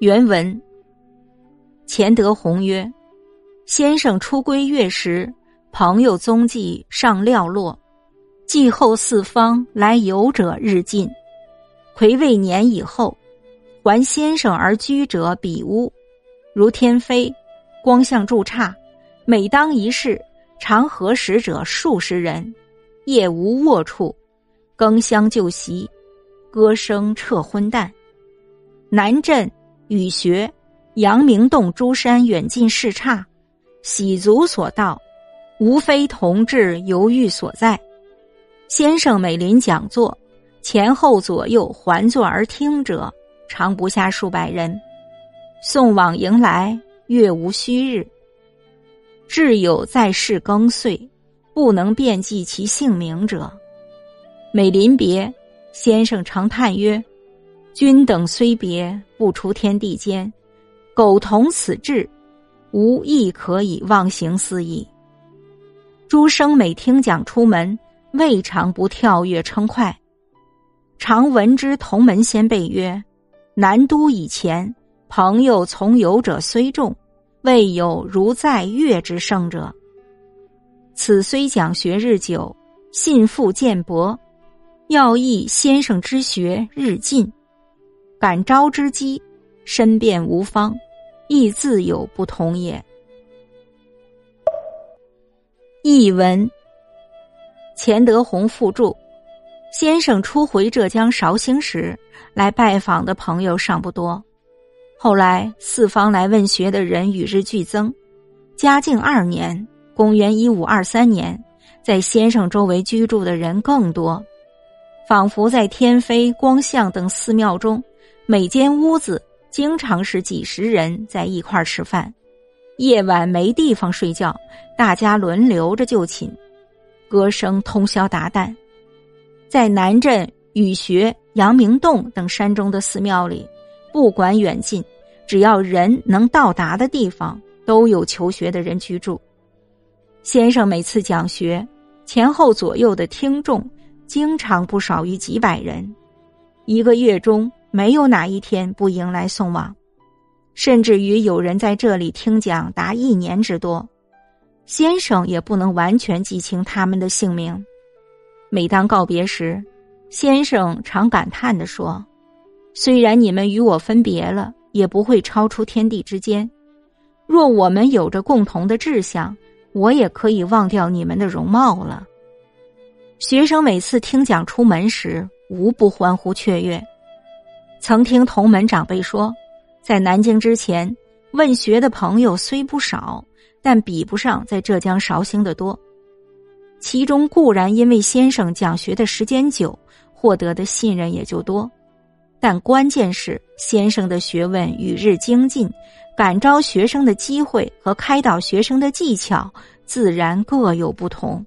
原文：钱德洪曰：“先生出归越时，朋友踪迹尚寥落，继后四方来游者日进。癸未年以后，还先生而居者比屋，如天飞，光相柱刹。每当一事，常合使者数十人，夜无卧处，更相就席，歌声彻昏淡。南镇。”雨学、阳明洞诸山远近视差，喜足所到，无非同志犹豫所在。先生每临讲座，前后左右环坐而听者，常不下数百人。送往迎来，月无虚日。至有在世更岁，不能遍记其姓名者，每临别，先生常叹曰。君等虽别，不出天地间，苟同此志，无亦可以忘形思矣。诸生每听讲出门，未尝不跳跃称快。常闻之同门先辈曰：“南都以前，朋友从游者虽众，未有如在月之盛者。此虽讲学日久，信复渐薄，要义先生之学日进。”感招之机，身变无方，亦自有不同也。译文：钱德洪附注：先生初回浙江绍兴时，来拜访的朋友尚不多。后来四方来问学的人与日俱增。嘉靖二年（公元一五二三年），在先生周围居住的人更多，仿佛在天妃、光相等寺庙中。每间屋子经常是几十人在一块吃饭，夜晚没地方睡觉，大家轮流着就寝，歌声通宵达旦。在南镇雨学、阳明洞等山中的寺庙里，不管远近，只要人能到达的地方，都有求学的人居住。先生每次讲学，前后左右的听众经常不少于几百人，一个月中。没有哪一天不迎来送往，甚至于有人在这里听讲达一年之多，先生也不能完全记清他们的姓名。每当告别时，先生常感叹的说：“虽然你们与我分别了，也不会超出天地之间。若我们有着共同的志向，我也可以忘掉你们的容貌了。”学生每次听讲出门时，无不欢呼雀跃。曾听同门长辈说，在南京之前，问学的朋友虽不少，但比不上在浙江绍兴的多。其中固然因为先生讲学的时间久，获得的信任也就多，但关键是先生的学问与日精进，感召学生的机会和开导学生的技巧，自然各有不同。